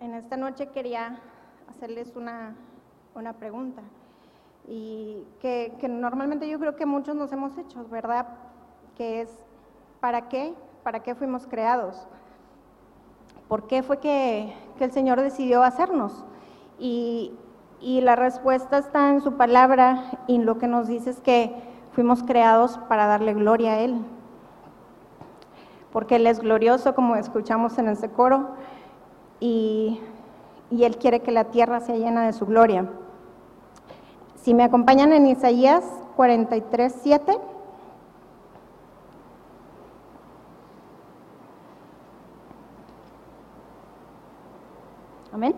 En esta noche quería hacerles una, una pregunta y que, normalmente yo creo que muchos nos hemos hecho, ¿verdad? Que es, ¿para qué? ¿Para qué fuimos creados? ¿Por qué fue que, que el Señor decidió hacernos? Y, y la respuesta está en su palabra y lo que nos dice es que fuimos creados para darle gloria a Él. Porque Él es glorioso, como escuchamos en ese coro, y, Él quiere que la tierra sea llena de su gloria. Si me acompañan en Isaías 43, 7. Amén.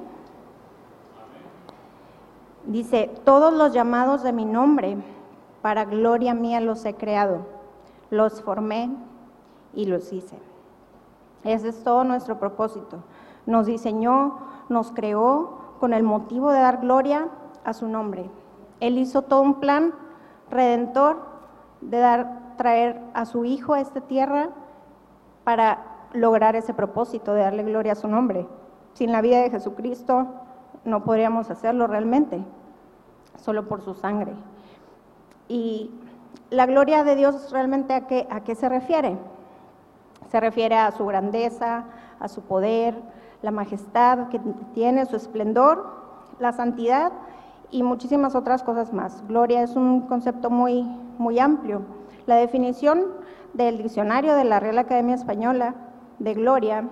Dice, todos los llamados de mi nombre, para gloria mía los he creado, los formé y los hice. Ese es todo nuestro propósito. Nos diseñó, nos creó con el motivo de dar gloria a su nombre. Él hizo todo un plan redentor de dar, traer a su Hijo a esta tierra para lograr ese propósito de darle gloria a su nombre. Sin la vida de Jesucristo no podríamos hacerlo realmente, solo por su sangre. Y la gloria de Dios realmente a qué, a qué se refiere? Se refiere a su grandeza, a su poder, la majestad que tiene, su esplendor, la santidad y muchísimas otras cosas más. Gloria es un concepto muy, muy amplio. La definición del diccionario de la Real Academia Española de gloria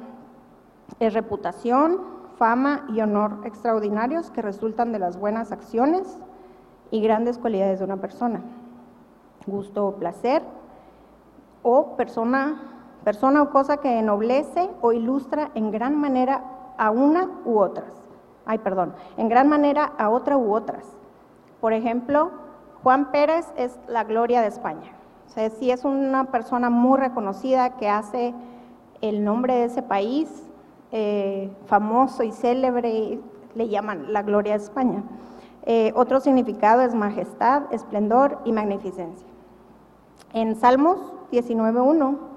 es reputación, fama y honor extraordinarios que resultan de las buenas acciones y grandes cualidades de una persona. Gusto o placer o persona persona o cosa que ennoblece o ilustra en gran manera a una u otras. Ay, perdón, en gran manera a otra u otras. Por ejemplo, Juan Pérez es la gloria de España. O sea, sí es una persona muy reconocida que hace el nombre de ese país eh, famoso y célebre, le llaman la gloria de España. Eh, otro significado es majestad, esplendor y magnificencia. En Salmos 19.1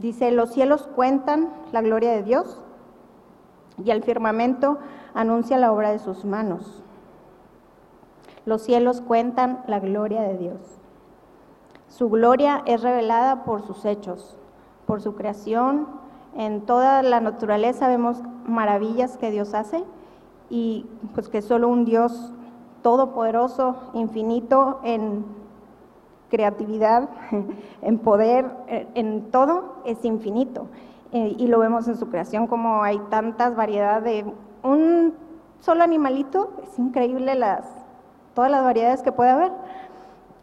Dice, los cielos cuentan la gloria de Dios y el firmamento anuncia la obra de sus manos. Los cielos cuentan la gloria de Dios. Su gloria es revelada por sus hechos, por su creación. En toda la naturaleza vemos maravillas que Dios hace y pues que solo un Dios todopoderoso, infinito en creatividad, en poder, en todo, es infinito. Eh, y lo vemos en su creación como hay tantas variedades de un solo animalito, es increíble las, todas las variedades que puede haber.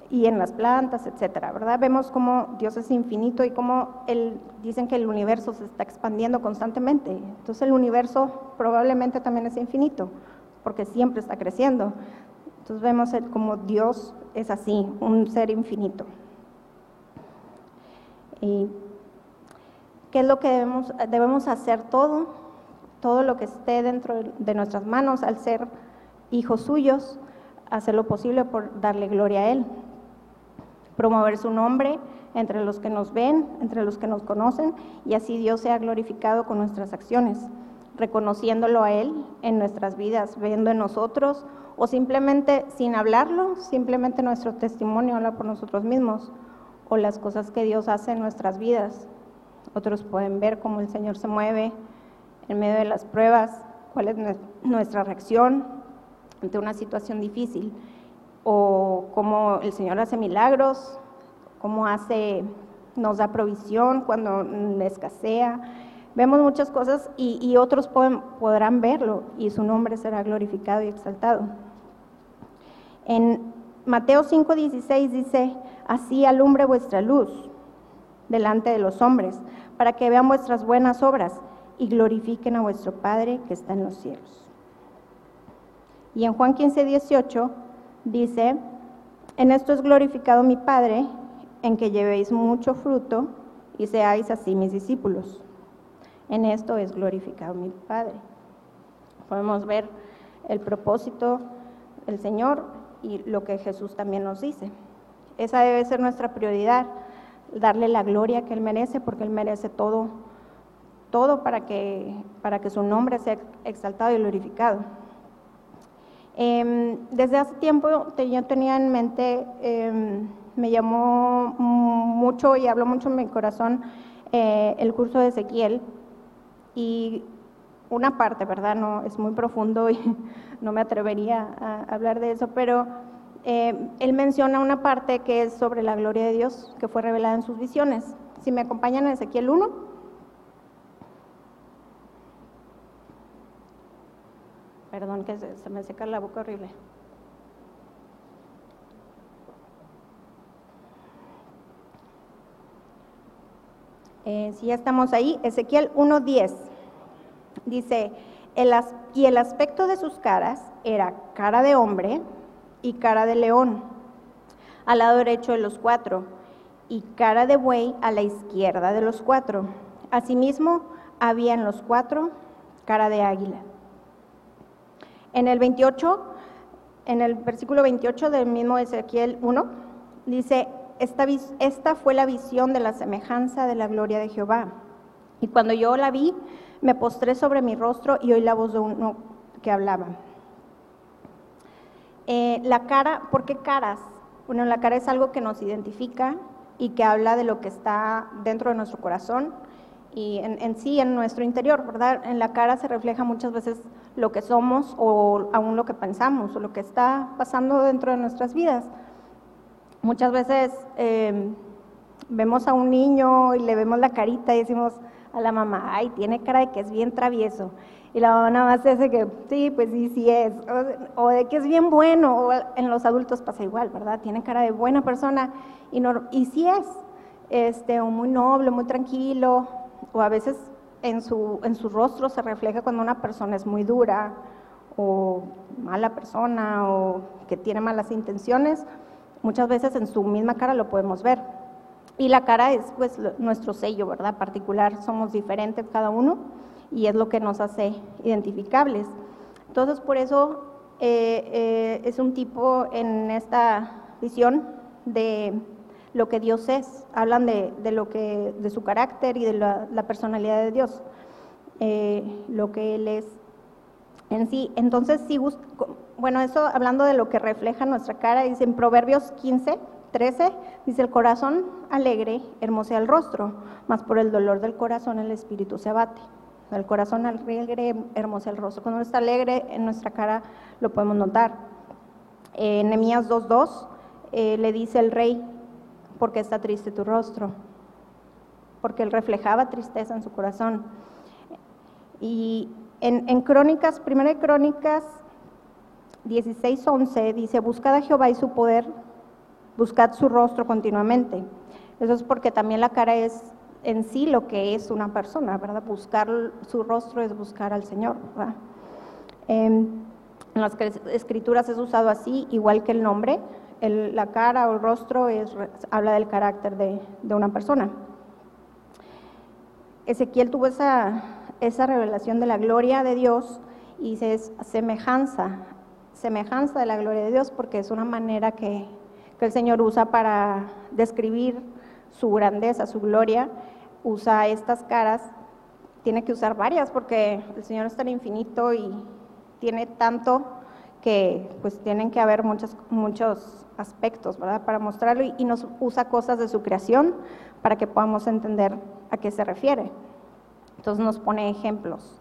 Y en las plantas, etcétera, ¿verdad? Vemos cómo Dios es infinito y cómo él, dicen que el universo se está expandiendo constantemente. Entonces el universo probablemente también es infinito, porque siempre está creciendo. Entonces vemos como Dios es así, un ser infinito. ¿Y qué es lo que debemos, debemos hacer todo? Todo lo que esté dentro de nuestras manos al ser hijos suyos, hacer lo posible por darle gloria a Él. Promover su nombre entre los que nos ven, entre los que nos conocen, y así Dios sea glorificado con nuestras acciones, reconociéndolo a Él en nuestras vidas, viendo en nosotros o simplemente sin hablarlo, simplemente nuestro testimonio habla por nosotros mismos o las cosas que Dios hace en nuestras vidas. Otros pueden ver cómo el Señor se mueve en medio de las pruebas, cuál es nuestra reacción ante una situación difícil o cómo el Señor hace milagros, cómo hace nos da provisión cuando escasea. Vemos muchas cosas y, otros podrán verlo y su nombre será glorificado y exaltado. En Mateo 5:16 dice, así alumbre vuestra luz delante de los hombres, para que vean vuestras buenas obras y glorifiquen a vuestro Padre que está en los cielos. Y en Juan 15:18 dice, en esto es glorificado mi Padre, en que llevéis mucho fruto y seáis así mis discípulos. En esto es glorificado mi Padre. Podemos ver el propósito del Señor y lo que Jesús también nos dice. Esa debe ser nuestra prioridad, darle la gloria que Él merece, porque Él merece todo, todo para que, para que su nombre sea exaltado y glorificado. Em, desde hace tiempo yo tenía en mente, em, me llamó mucho y habló mucho en mi corazón eh, el curso de Ezequiel y una parte, ¿verdad? No, es muy profundo y no me atrevería a hablar de eso, pero eh, él menciona una parte que es sobre la gloria de Dios que fue revelada en sus visiones. Si me acompañan en Ezequiel 1. Perdón que se, me seca la boca horrible. Eh, si ya estamos ahí, Ezequiel 1.10 dice, el y el aspecto de sus caras era cara de hombre y cara de león, al lado derecho de los cuatro, y cara de buey a la izquierda de los cuatro. Asimismo, había en los cuatro cara de águila. En el 28, en el versículo 28 del mismo Ezequiel 1, dice, esta, esta fue la visión de la semejanza de la gloria de Jehová. Y cuando yo la vi, me postré sobre mi rostro y oí la voz de uno que hablaba. Eh, la cara, ¿por qué caras? Bueno, la cara es algo que nos identifica y que habla de lo que está dentro de nuestro corazón y en, sí, en nuestro interior, ¿verdad? En la cara se refleja muchas veces lo que somos o aún lo que pensamos o lo que está pasando dentro de nuestras vidas. Muchas veces eh, vemos a un niño y le vemos la carita y decimos a la mamá, ay, tiene cara de que es bien travieso. Y la mamá nada más dice que sí, pues sí, sí es. O, de que es bien bueno. O en los adultos pasa igual, ¿verdad? Tiene cara de buena persona y, no, y sí es. Este, muy noble, muy tranquilo, o a veces en su, en su rostro se refleja cuando una persona es muy dura o mala persona o que tiene malas intenciones, muchas veces en su misma cara lo podemos ver. Y la cara es pues nuestro sello, ¿verdad? Particular, somos diferentes cada uno y es lo que nos hace identificables. Entonces, por eso eh, eh, es un tipo en esta visión de lo que Dios es, hablan de, lo que, de su carácter y de la, personalidad de Dios, eh, lo que Él es en sí. Entonces, si bueno, eso hablando de lo que refleja nuestra cara, dice en Proverbios 15, 13, dice el corazón alegre hermosea el rostro, mas por el dolor del corazón el espíritu se abate. El corazón alegre hermosea el rostro. Cuando uno está alegre en nuestra cara lo podemos notar. En Nehemías 2.2 eh, le dice el rey, porque está triste tu rostro, porque él reflejaba tristeza en su corazón. Y en, Crónicas, primera de Crónicas 16:11 dice, buscad a Jehová y su poder, buscad su rostro continuamente. Eso es porque también la cara es en sí lo que es una persona, ¿verdad? Buscar su rostro es buscar al Señor, em, en las escrituras es usado así, igual que el nombre, la cara o el rostro es, habla del carácter de, una persona. Ezequiel tuvo esa, esa, revelación de la gloria de Dios y es semejanza, semejanza de la gloria de Dios porque es una manera que, que el Señor usa para describir su grandeza, su gloria, usa estas caras, tiene que usar varias porque el Señor es tan infinito y tiene tanto que pues tienen que haber muchos, muchos aspectos, ¿verdad? Para mostrarlo y, nos usa cosas de su creación para que podamos entender a qué se refiere. Entonces nos pone ejemplos.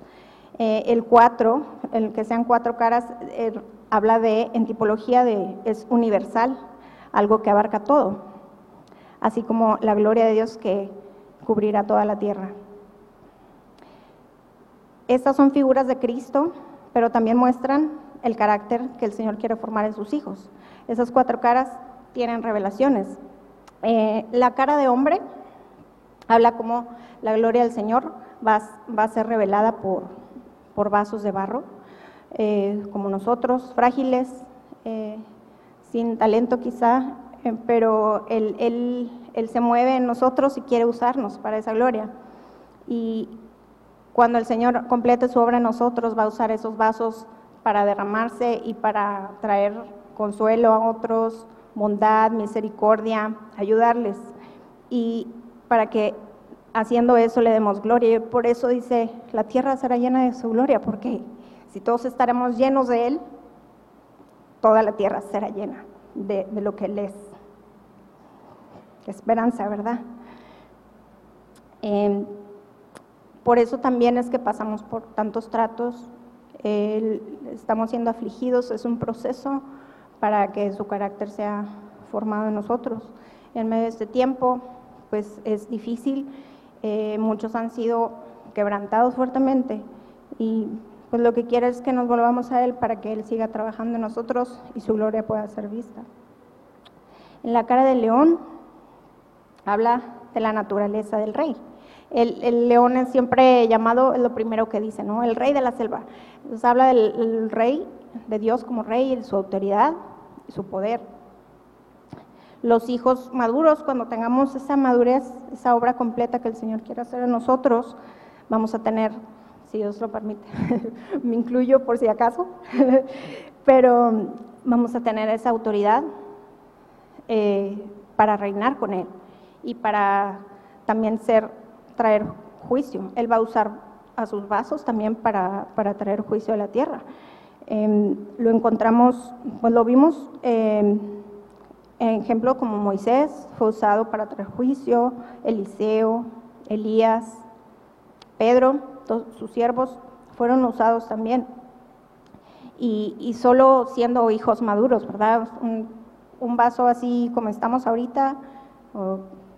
Eh, el cuatro, el que sean cuatro caras, eh, habla de, en tipología de, es universal, algo que abarca todo, así como la gloria de Dios que cubrirá toda la tierra. Estas son figuras de Cristo, pero también muestran el carácter que el Señor quiere formar en sus hijos. Esas cuatro caras tienen revelaciones. Eh, la cara de hombre habla como la gloria del Señor va, a ser revelada por, vasos de barro, eh, como nosotros, frágiles, eh, sin talento quizá, pero él, él, él se mueve en nosotros y quiere usarnos para esa gloria. Y cuando el Señor complete su obra en nosotros, va a usar esos vasos para derramarse y para traer consuelo a otros, bondad, misericordia, ayudarles y para que haciendo eso le demos gloria. Y por eso dice, la tierra será llena de su gloria, porque si todos estaremos llenos de Él, toda la tierra será llena de, lo que Él es. esperanza, ¿verdad? Em, por eso también es que pasamos por tantos tratos, estamos siendo afligidos, es un proceso para que su carácter sea formado en nosotros. En medio de este tiempo, pues es difícil, eh, muchos han sido quebrantados fuertemente y pues lo que quiere es que nos volvamos a Él para que Él siga trabajando en nosotros y su gloria pueda ser vista. En la cara del león habla de la naturaleza del rey. El, león es siempre llamado, es lo primero que dice, ¿no? El rey de la selva. Entonces habla del rey, de Dios como rey, su autoridad y su poder. Los hijos maduros, cuando tengamos esa madurez, esa obra completa que el Señor quiere hacer en nosotros, vamos a tener, si Dios lo permite, me incluyo por si acaso, pero vamos a tener esa autoridad eh, para reinar con Él y para también ser traer juicio. Él va a usar a sus vasos también para, traer juicio a la tierra. Em, lo encontramos, pues lo vimos, eh, en ejemplo como Moisés fue usado para traer juicio, Eliseo, Elías, Pedro, sus siervos fueron usados también. Y, solo siendo hijos maduros, ¿verdad? Un, un vaso así como estamos ahorita,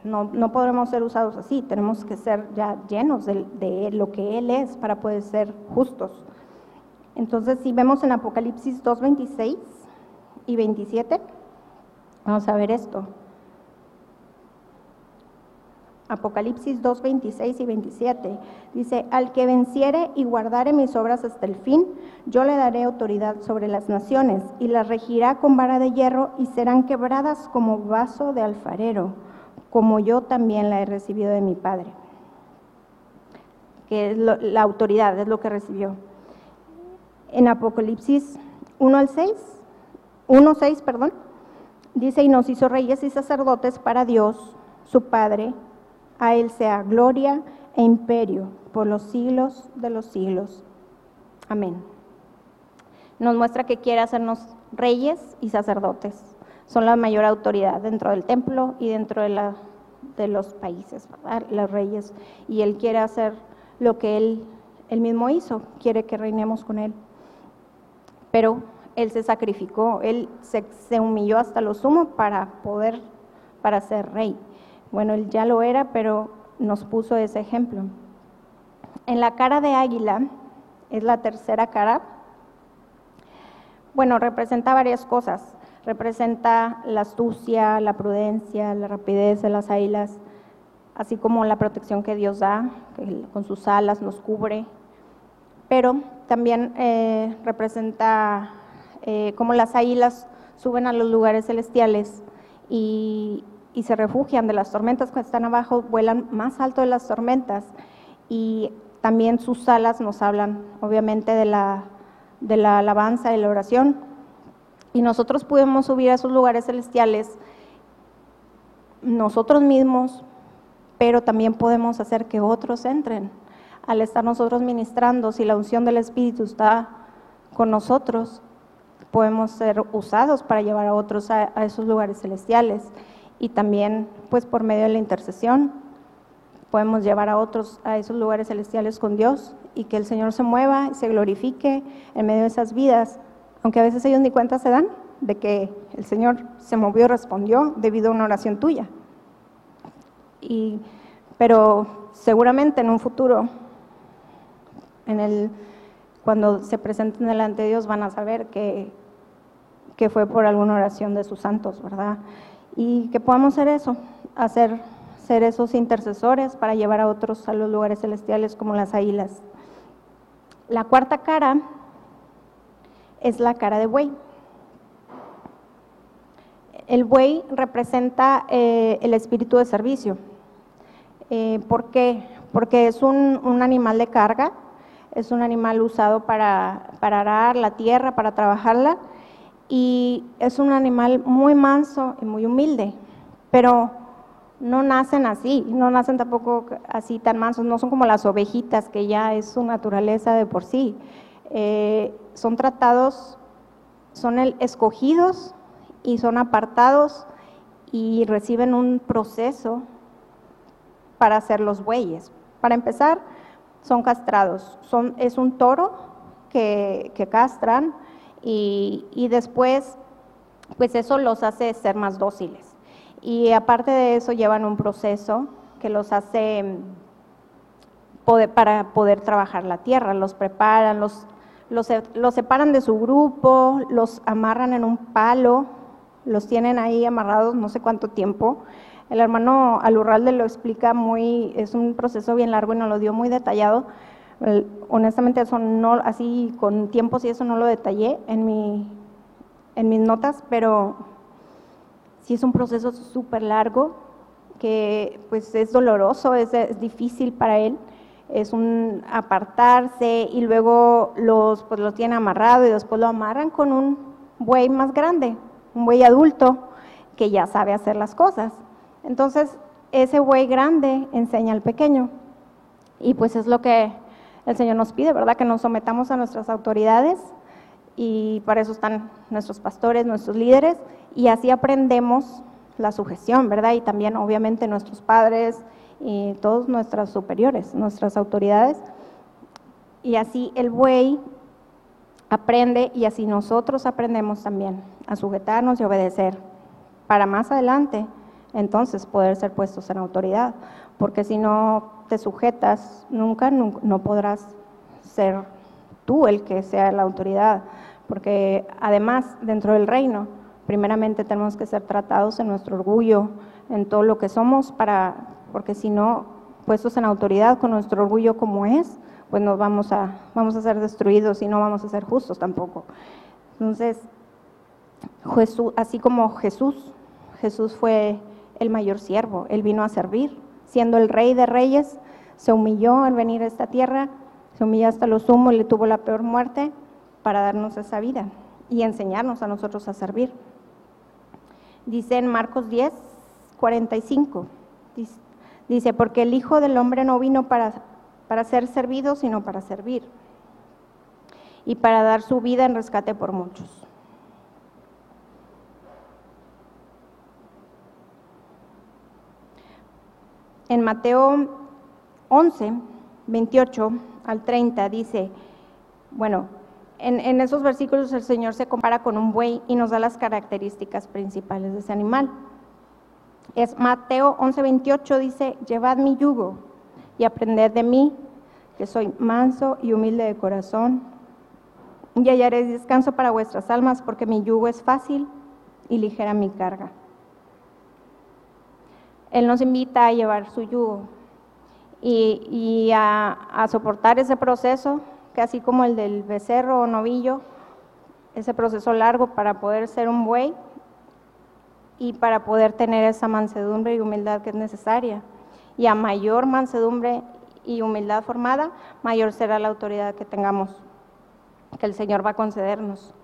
no, podremos ser usados así, tenemos que ser ya llenos de, lo que Él es para poder ser justos. Entonces, si vemos en Apocalipsis 2, 26 y 27, vamos a ver esto. Apocalipsis 2, 26 y 27 dice, al que venciere y guardare mis obras hasta el fin, yo le daré autoridad sobre las naciones y las regirá con vara de hierro y serán quebradas como vaso de alfarero como yo también la he recibido de mi Padre. Que es la autoridad, es lo que recibió. En Apocalipsis 1 al 6, 1, 6, perdón, dice, y nos hizo reyes y sacerdotes para Dios, su Padre, a Él sea gloria e imperio por los siglos de los siglos. Amén. Nos muestra que quiere hacernos reyes y sacerdotes son la mayor autoridad dentro del templo y dentro de, la, de los países, los reyes. Y Él quiere hacer lo que él, mismo hizo, quiere que reinemos con Él. Pero Él se sacrificó, Él se, se humilló hasta lo sumo para poder, para ser rey. Bueno, Él ya lo era, pero nos puso ese ejemplo. En la cara de águila, es la tercera cara, bueno, representa varias cosas representa la astucia, la prudencia, la rapidez de las águilas, así como la protección que Dios da, que con sus alas nos cubre, pero también eh, representa eh, cómo las águilas suben a los lugares celestiales y, se refugian de las tormentas cuando están abajo, vuelan más alto de las tormentas y también sus alas nos hablan obviamente de la, de la alabanza y la oración, y nosotros podemos subir a esos lugares celestiales nosotros mismos, pero también podemos hacer que otros entren. Al estar nosotros ministrando, si la unción del Espíritu está con nosotros, podemos ser usados para llevar a otros a, esos lugares celestiales. Y también, pues por medio de la intercesión, podemos llevar a otros a esos lugares celestiales con Dios y que el Señor se mueva y se glorifique en medio de esas vidas aunque a veces ellos ni cuenta se dan de que el Señor se movió y respondió debido a una oración tuya. Y, pero seguramente en un futuro, en el, cuando se presenten delante de Dios, van a saber que, que fue por alguna oración de sus santos, ¿verdad? Y que podamos ser eso, hacer ser esos intercesores para llevar a otros a los lugares celestiales como las águilas. La cuarta cara es la cara de buey. El buey representa eh, el espíritu de servicio. Eh, ¿Por qué? Porque es un, animal de carga, es un animal usado para, para arar la tierra, para trabajarla, y es un animal muy manso y muy humilde. Pero no nacen así, no nacen tampoco así tan mansos, no son como las ovejitas, que ya es su naturaleza de por sí. Eh, son tratados, son escogidos y son apartados y reciben un proceso para hacer los bueyes. Para empezar, son castrados. Son, es un toro que, castran y, y después, pues eso los hace ser más dóciles. Y aparte de eso llevan un proceso que los hace mm, para poder trabajar la tierra, los preparan, los, los, los, separan de su grupo, los amarran en un palo, los tienen ahí amarrados no sé cuánto tiempo. El hermano Alurralde lo explica muy, es un proceso bien largo y nos lo dio muy detallado. Honestamente eso no, así con tiempos y eso no lo detallé en, mi, en mis notas, pero sí es un proceso súper largo, que pues es doloroso, es, difícil para él, es un apartarse y luego los, pues lo tienen amarrado y después lo amarran con un buey más grande, un buey adulto que ya sabe hacer las cosas. Entonces, ese buey grande enseña al pequeño. Y pues es lo que el Señor nos pide, ¿verdad? Que nos sometamos a nuestras autoridades y para eso están nuestros pastores, nuestros líderes, y así aprendemos la sujeción, ¿verdad? Y también obviamente nuestros padres y todos nuestros superiores, nuestras autoridades. Y así el buey aprende y así nosotros aprendemos también a sujetarnos y obedecer para más adelante entonces poder ser puestos en autoridad, porque si no te sujetas nunca, no podrás ser tú el que sea la autoridad porque además dentro del reino, primeramente tenemos que ser tratados en nuestro orgullo, en todo lo que somos, para, porque si no, puestos en autoridad con nuestro orgullo como es, pues nos vamos a, vamos a ser destruidos y no vamos a ser justos tampoco. Entonces, Jesús, así como Jesús, Jesús fue el mayor siervo, él vino a servir, siendo el rey de reyes, se humilló al venir a esta tierra, se humilló hasta lo sumo, le tuvo la peor muerte, para darnos esa vida y enseñarnos a nosotros a servir. Dice en Marcos 10, 45, dice, porque el Hijo del Hombre no vino para, para ser servido, sino para servir y para dar su vida en rescate por muchos. En Mateo 11, 28 al 30 dice, bueno, en, esos versículos el Señor se compara con un buey y nos da las características principales de ese animal. Es Mateo 11:28 dice, llevad mi yugo y aprended de mí, que soy manso y humilde de corazón, y hallaréis descanso para vuestras almas, porque mi yugo es fácil y ligera mi carga. Él nos invita a llevar su yugo y, a soportar ese proceso así como el del becerro o novillo, ese proceso largo para poder ser un buey y para poder tener esa mansedumbre y humildad que es necesaria. Y a mayor mansedumbre y humildad formada, mayor será la autoridad que tengamos, que el Señor va a concedernos.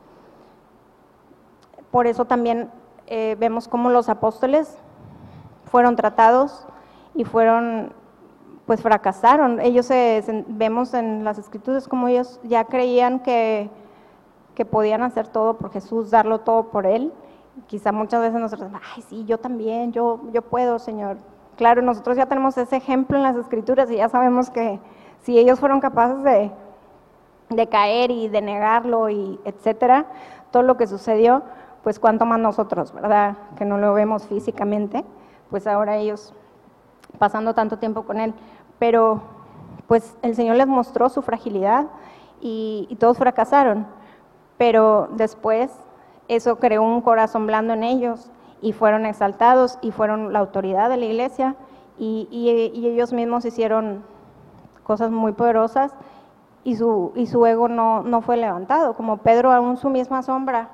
Por eso también eh, vemos cómo los apóstoles fueron tratados y fueron pues fracasaron. Ellos vemos en las escrituras como ellos ya creían que, podían hacer todo por Jesús, darlo todo por Él. Quizá muchas veces nosotros, ay, sí, yo también, yo, yo puedo, Señor. Claro, nosotros ya tenemos ese ejemplo en las escrituras y ya sabemos que si ellos fueron capaces de, de caer y de negarlo y etcétera, todo lo que sucedió, pues cuánto más nosotros, ¿verdad? Que no lo vemos físicamente, pues ahora ellos pasando tanto tiempo con Él, pero pues el Señor les mostró su fragilidad y, todos fracasaron, pero después eso creó un corazón blando en ellos y fueron exaltados y fueron la autoridad de la iglesia y, ellos mismos hicieron cosas muy poderosas y su, y su ego no, no fue levantado, como Pedro aún su misma sombra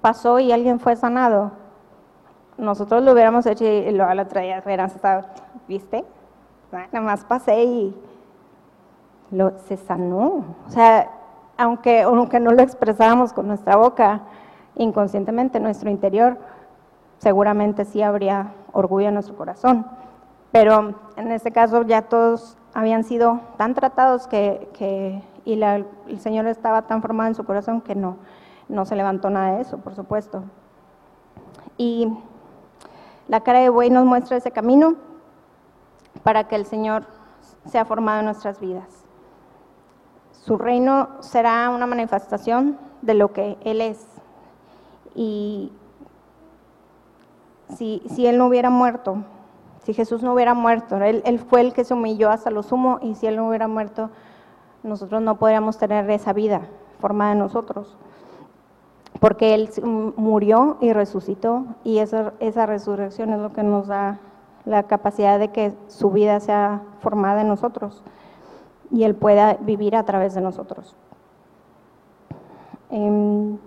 pasó y alguien fue sanado nosotros lo hubiéramos hecho y lo, la otra día hubieran estado, ¿viste? Nada más pasé y se sanó. O sea, aunque, aunque no lo expresáramos con nuestra boca, inconscientemente, nuestro interior, seguramente sí habría orgullo en nuestro corazón. Pero en este caso ya todos habían sido tan tratados que, y el Señor estaba tan formado en su corazón que no, no se levantó nada de eso, por supuesto. Y la cara de buey nos muestra ese camino para que el Señor sea formado en nuestras vidas. Su reino será una manifestación de lo que Él es. Y si, si Él no hubiera muerto, si Jesús no hubiera muerto, él, él, fue el que se humilló hasta lo sumo y si Él no hubiera muerto, nosotros no podríamos tener esa vida formada en nosotros. Porque Él murió y resucitó y esa, esa resurrección es lo que nos da la capacidad de que su vida sea formada en nosotros y Él pueda vivir a través de nosotros. En,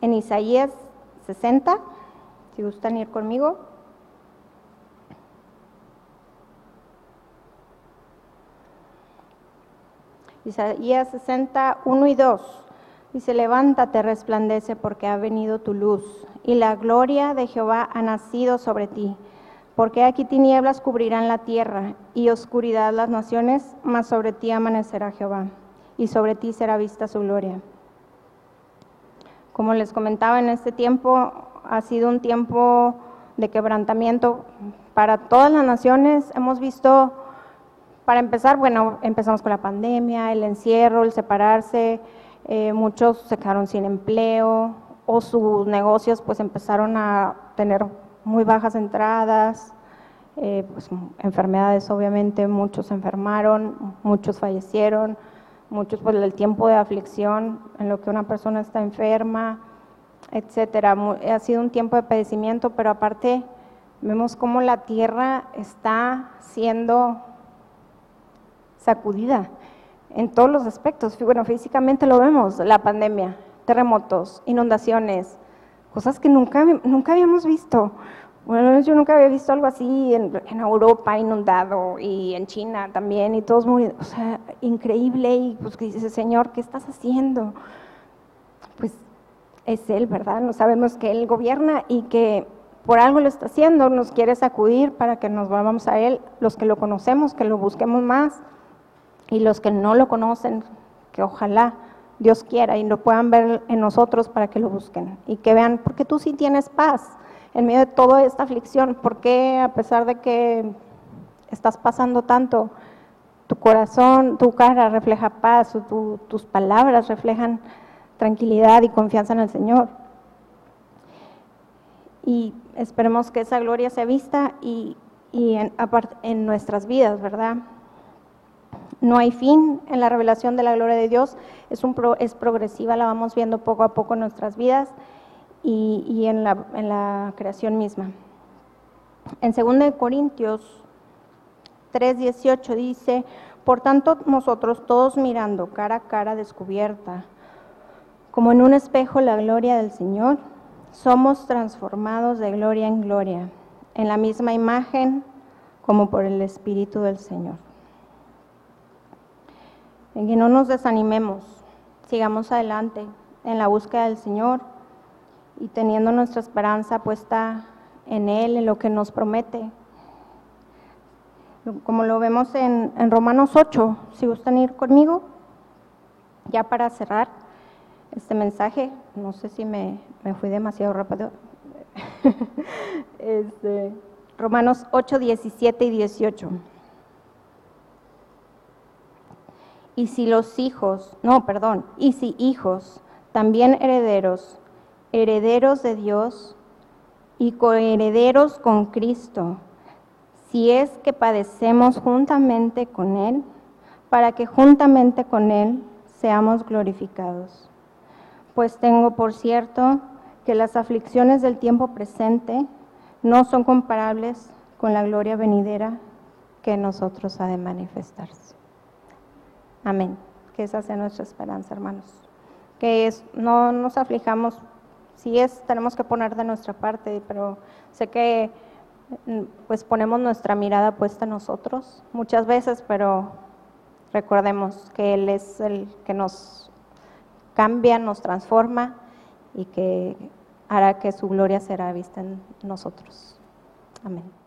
en Isaías 60, si gustan ir conmigo. Isaías 60, 1 y 2. Dice, levántate, resplandece, porque ha venido tu luz, y la gloria de Jehová ha nacido sobre ti. Porque aquí tinieblas cubrirán la tierra, y oscuridad las naciones, mas sobre ti amanecerá Jehová, y sobre ti será vista su gloria. Como les comentaba, en este tiempo ha sido un tiempo de quebrantamiento para todas las naciones. Hemos visto, para empezar, bueno, empezamos con la pandemia, el encierro, el separarse, eh, muchos se quedaron sin empleo o sus negocios pues empezaron a tener muy bajas entradas, eh, pues, enfermedades obviamente, muchos se enfermaron, muchos fallecieron, muchos por el tiempo de aflicción en lo que una persona está enferma, etcétera. Ha sido un tiempo de padecimiento, pero aparte vemos cómo la tierra está siendo sacudida en todos los aspectos. Bueno, físicamente lo vemos, la pandemia, terremotos, inundaciones, cosas que nunca, nunca habíamos visto. Bueno, yo nunca había visto algo así en, Europa inundado y en China también y todos muriendo. O sea, increíble y pues que dice, Señor, ¿qué estás haciendo? Pues es Él, ¿verdad? No sabemos que Él gobierna y que por algo lo está haciendo, nos quiere sacudir para que nos volvamos a Él, los que lo conocemos, que lo busquemos más y los que no lo conocen, que ojalá Dios quiera y lo puedan ver en nosotros para que lo busquen y que vean, porque tú sí tienes paz en medio de toda esta aflicción, porque a pesar de que estás pasando tanto, tu corazón, tu cara refleja paz, tus palabras reflejan tranquilidad y confianza en el Señor. Y esperemos que esa gloria sea vista y, en, en nuestras vidas, ¿verdad? No hay fin en la revelación de la gloria de Dios, es, un es progresiva, la vamos viendo poco a poco en nuestras vidas y, en, la, en, la, creación misma. En 2 Corintios 3:18 dice, por tanto nosotros todos mirando cara a cara descubierta, como en un espejo la gloria del Señor, somos transformados de gloria en gloria, en la misma imagen como por el Espíritu del Señor en que no nos desanimemos, sigamos adelante en la búsqueda del Señor y teniendo nuestra esperanza puesta en Él, en lo que nos promete. Como lo vemos en, Romanos 8, si gustan ir conmigo, ya para cerrar este mensaje, no sé si me, fui demasiado rápido. Este, Romanos 8, 17 y 18. Y si los hijos, no, perdón, y si hijos, también herederos, herederos de Dios y coherederos con Cristo, si es que padecemos juntamente con Él, para que juntamente con Él seamos glorificados. Pues tengo por cierto que las aflicciones del tiempo presente no son comparables con la gloria venidera que nosotros ha de manifestarse. Amén. Que esa sea nuestra esperanza, hermanos. Que es, no nos aflijamos, sí es, tenemos que poner de nuestra parte, pero sé que mm, pues ponemos nuestra mirada puesta en nosotros muchas veces, pero recordemos que Él es el que nos cambia, nos transforma y que hará que su gloria será vista en nosotros. Amén.